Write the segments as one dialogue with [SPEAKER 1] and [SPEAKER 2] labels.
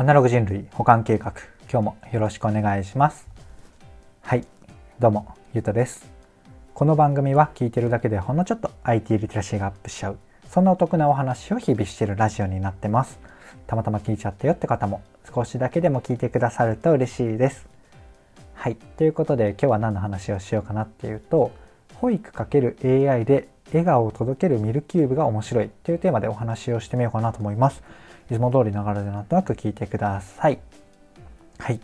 [SPEAKER 1] アナログ人類保管計画。今日もよろしくお願いします。はい。どうもゆうとです。この番組は聞いてるだけでほんのちょっと IT リテラシーがアップしちゃう。そんなお得なお話を日々してるラジオになってます。たまたま聞いちゃったよって方も少しだけでも聞いてくださると嬉しいです。はい。ということで今日は何の話をしようかなっていうと保育 ×AI で笑顔を届けるミルキューブが面白いというテーマでお話をしてみようかなと思います。いつも通りながらでなんとなく聞いてください。はい。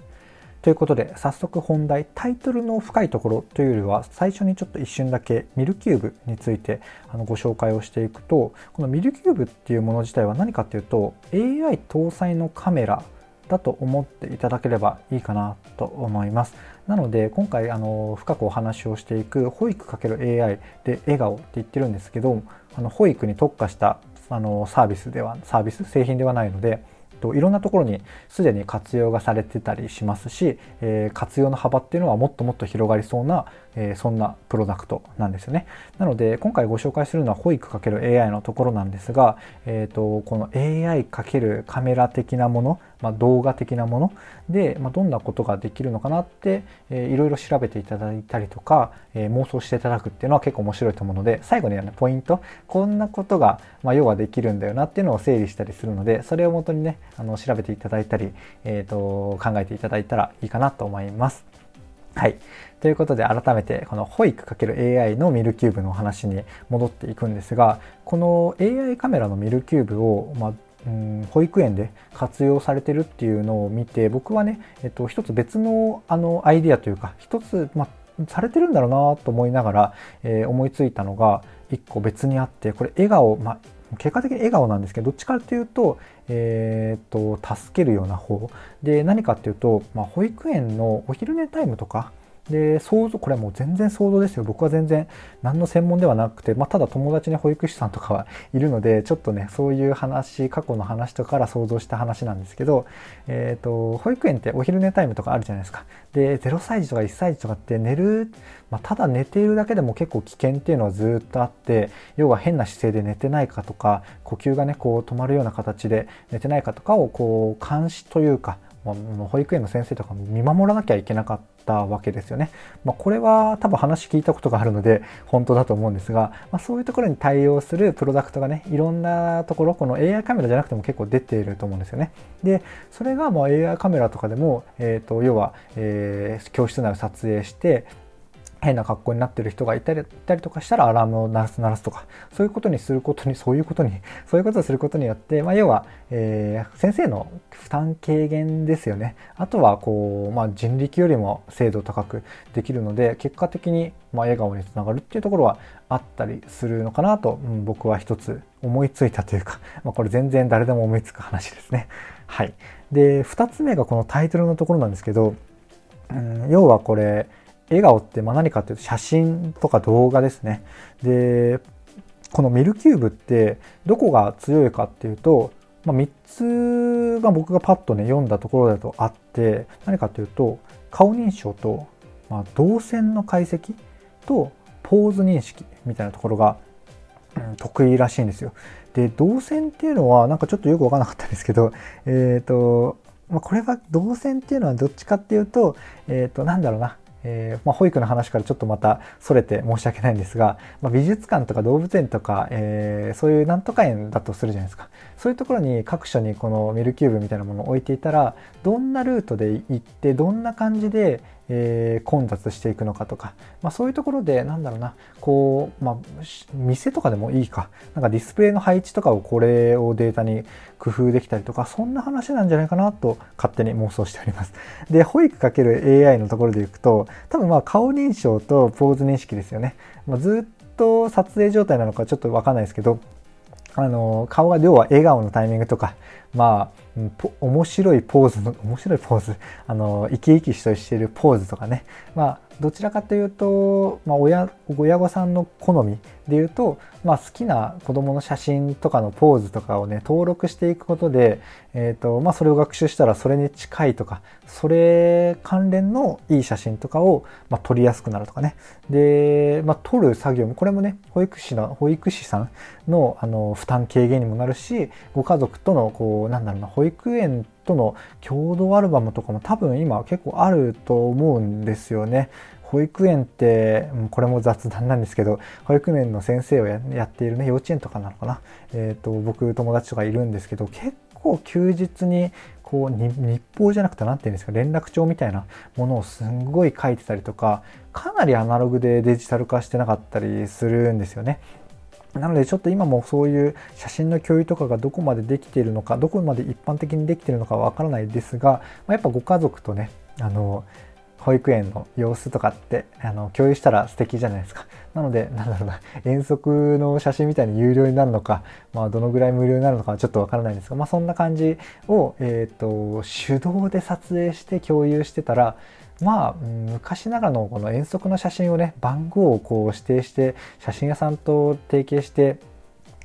[SPEAKER 1] ということで早速本題タイトルの深いところというよりは最初にちょっと一瞬だけミルキューブについてあのご紹介をしていくとこのミルキューブっていうもの自体は何かっていうと AI 搭載のカメラだと思っていただければいいかなと思います。なので今回あの深くお話をしていく保育 ×AI で笑顔って言ってるんですけどあの保育に特化したあのサービスではサービス製品ではないのでいろんなところにすでに活用がされてたりしますし、えー、活用の幅っていうのはもっともっと広がりそうな、えー、そんなプロダクトなんですよね。なので今回ご紹介するのは保育 ×AI のところなんですが、えーと、この AI× カメラ的なもの、まあ、動画的なもので、まあ、どんなことができるのかなって、えー、いろいろ調べていただいたりとか、えー、妄想していただくっていうのは結構面白いと思うので最後にはねポイントこんなことが、まあ、要はできるんだよなっていうのを整理したりするのでそれをもとにねあの調べていただいたり、えーと、考えていただいたらいいかなと思います。はい。ということで改めてこの保育 ×AI のミルキューブの話に戻っていくんですがこの AI カメラのミルキューブを、まあ、うん保育園で活用されてるっていうのを見て僕はね、えっと、一つ別のあのアイデアというか一つ、まあ、されてるんだろうなと思いながら、えー、思いついたのが一個別にあってこれ笑顔、まあ、結果的に笑顔なんですけどどっちかっていうと,、えーと、助けるような方。で何かっていうと、まあ、保育園のお昼寝タイムとかで想像これはもう全然想像ですよ。僕は全然何の専門ではなくて、まあ、ただ友達に保育士さんとかはいるのでちょっとねそういう話過去の話とかから想像した話なんですけど、えーと、保育園ってお昼寝タイムとかあるじゃないですか。で0歳児とか1歳児とかって寝る、まあ、ただ寝ているだけでも結構危険っていうのはずっとあって要は変な姿勢で寝てないかとか呼吸がねこう止まるような形で寝てないかとかをこう監視というか保育園の先生とかも見守らなきゃいけなかったわけですよね。まあ、これは多分話聞いたことがあるので本当だと思うんですが、まあ、そういうところに対応するプロダクトがねいろんなところこの AI カメラじゃなくても結構出ていると思うんですよね。でそれがもう AI カメラとかでも、えーと、要は、えー、教室内を撮影して変な格好になってる人がいたりいたりとかしたらアラームを鳴らす鳴らすとかそういうことにすることにそういうことにそういうことをすることによって、まあ、要は、えー、先生の負担軽減ですよねあとはこう、まあ、人力よりも精度高くできるので結果的に、まあ、笑顔につながるっていうところはあったりするのかなと、うん、僕は一つ思いついたというか、まあ、これ全然誰でも思いつく話ですね。はい、で2つ目がこのタイトルのところなんですけど、うん、要はこれ笑顔ってまあ何かっていうと写真とか動画ですね。で、このミルキューブってどこが強いかっていうと、まあ、3つが僕がパッとね読んだところだとあって何かっていうと顔認証と、まあ、動線の解析とポーズ認識みたいなところが、うん、得意らしいんですよ。で動線っていうのはなんかちょっとよく分からなかったんですけどえっ、ー、とまあ、これは動線っていうのはどっちかっていうと、えっ、ー、と、なんだろうな、えー、まあ、保育の話からちょっとまたそれて申し訳ないんですが、まあ、美術館とか動物園とか、えー、そういうなんとか園だとするじゃないですか。そういうところに各所にこのミルキューブみたいなものを置いていたらどんなルートで行ってどんな感じで、えー、混雑していくのかとか、まあ、そういうところでなんだろうなこう、まあ、店とかでもいいかなんかディスプレイの配置とかをこれをデータに工夫できたりとかそんな話なんじゃないかなと勝手に妄想しております。で保育 ×AI のところでいくと多分まあ顔認証とポーズ認識ですよね、まあ、ずっと撮影状態なのかちょっとわかんないですけどあの顔が要は笑顔のタイミングとかまあ面白いポーズの面白いポーズ。あの生き生きしてるポーズとかね。まどちらかというと、まあ親、親御さんの好みでいうと、まあ、好きな子供の写真とかのポーズとかをね登録していくことで、えーとまあ、それを学習したらそれに近いとかそれ関連のいい写真とかを、まあ、撮りやすくなるとかね。で、まあ、撮る作業もこれもね保育士の保育士さんのあの負担軽減にもなるしご家族とのこうなんだろうな保育園との共同アルバムとかも多分今結構あると思うんですよね。保育園ってこれも雑談なんですけど保育園の先生をやっているね幼稚園とかなのかな、えーと、僕友達とかいるんですけど結構休日にこう日報じゃなくて何て言うんですか連絡帳みたいなものをすんごい書いてたりとかかなりアナログでデジタル化してなかったりするんですよね。なのでちょっと今もそういう写真の共有とかがどこまでできているのかどこまで一般的にできているのかわからないですが、まやっぱご家族とねあの保育園の様子とかってあの共有したら素敵じゃないですか。なので、なんだろうな、遠足の写真みたいに有料になるのか、まあ、どのぐらい無料になるのかはちょっとわからないんですが、まあ、そんな感じを、えっ、ー、と、手動で撮影して共有してたら、まあ、昔ながらのこの遠足の写真をね、番号をこう指定して、写真屋さんと提携して、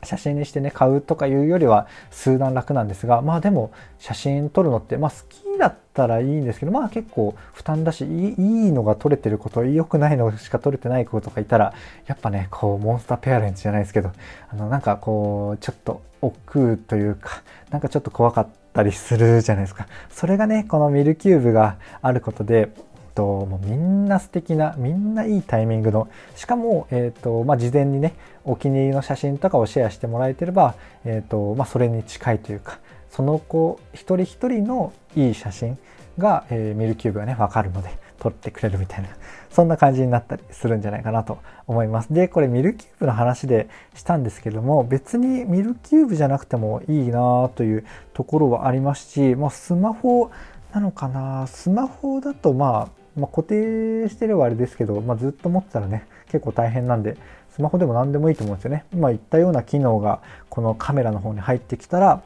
[SPEAKER 1] 写真にしてね買うとかいうよりは数段楽なんですがまあでも写真撮るのってまあ好きだったらいいんですけどまあ結構負担だしいいのが撮れてること良くないのしか撮れてない子とかいたらやっぱねこうモンスターペアレンツじゃないですけどあのなんかこうちょっと億劫というかなんかちょっと怖かったたりするじゃないですか。それがねこのミルキューブがあることでと、もうみんな素敵な、みんないいタイミングの、しかも、え、ー、と、まあ、事前にね、お気に入りの写真とかをシェアしてもらえてれば、え、ー、と、まあ、それに近いというか、その子一人一人のいい写真が、えー、ミルキューブがね、分かるので、撮ってくれるみたいな、そんな感じになったりするんじゃないかなと思います。で、これミルキューブの話でしたんですけども、別にミルキューブじゃなくてもいいなというところはありますし、まあ、スマホなのかな？スマホだとまあまあ、固定してればあれですけど、まあ、ずっと持ってたらね結構大変なんでスマホでも何でもいいと思うんですよね今言ったような機能がこのカメラの方に入ってきたら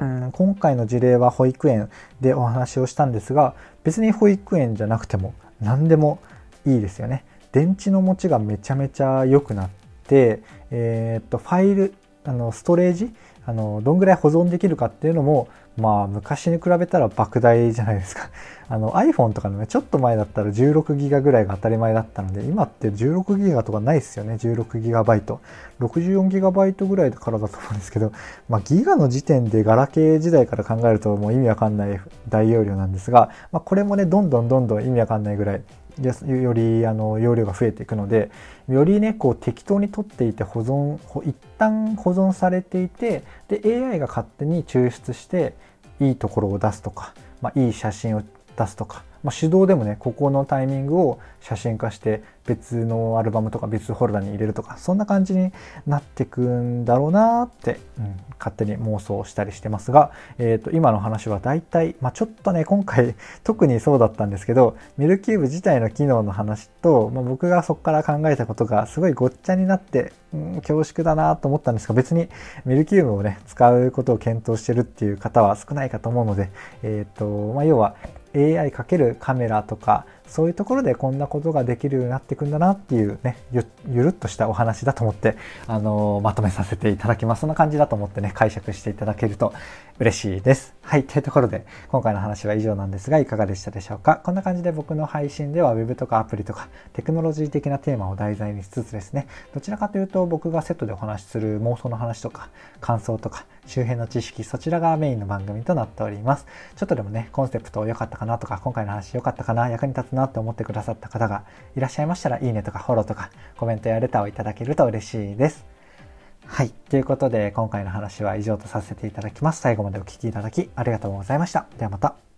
[SPEAKER 1] うん今回の事例は保育園でお話をしたんですが別に保育園じゃなくても何でもいいですよね。電池の持ちがめちゃめちゃ良くなって、えー、っとファイルあのストレージあのどんぐらい保存できるかっていうのもまあ昔に比べたら莫大じゃないですか。あの iPhone とかのね、ちょっと前だったら16ギガぐらいが当たり前だったので、今って16ギガとかないですよね、16ギガバイト。64ギガバイトぐらいからだと思うんですけど、まあギガの時点でガラケー時代から考えるともう意味わかんない大容量なんですが、まあこれもね、どんどんどんどん意味わかんないぐらいよりあの容量が増えていくのでよりねこう適当に取っていて保存一旦保存されていてで AI が勝手に抽出していいところを出すとか、まあ、いい写真を出すとか。まあ、手動でもねここのタイミングを写真化して別のアルバムとか別フォルダーに入れるとかそんな感じになってくんだろうなって、うん、勝手に妄想したりしてますが、えー、と今の話は大体、まあ、ちょっとね今回 特にそうだったんですけどミルキューブ自体の機能の話と、まあ、僕がそこから考えたことがすごいごっちゃになって、うん、恐縮だなと思ったんですが別にミルキューブをね使うことを検討してるっていう方は少ないかと思うので、えーとまあ、要は AI かけるカメラとかそういうところでこんなことができるようになっていくんだなっていうねゆるっとしたお話だと思って、あの、まとめさせていただきます。そんな感じだと思ってね解釈していただけると嬉しいです。はいというところで今回の話は以上なんですがいかがでしたでしょうか？こんな感じで僕の配信では Web とかアプリとかテクノロジー的なテーマを題材にしつつですねどちらかというと僕がセットでお話しする妄想の話とか感想とか周辺の知識そちらがメインの番組となっております。ちょっとでもねコンセプト良かったかなとか今回の話良かったかな役に立つなって思ってくださった方がいらっしゃいましたらいいねとかフォローとかコメントやレターをいただけると嬉しいです。はい。ということで、今回の話は以上とさせていただきます。最後までお聴きいただきありがとうございました。ではまた。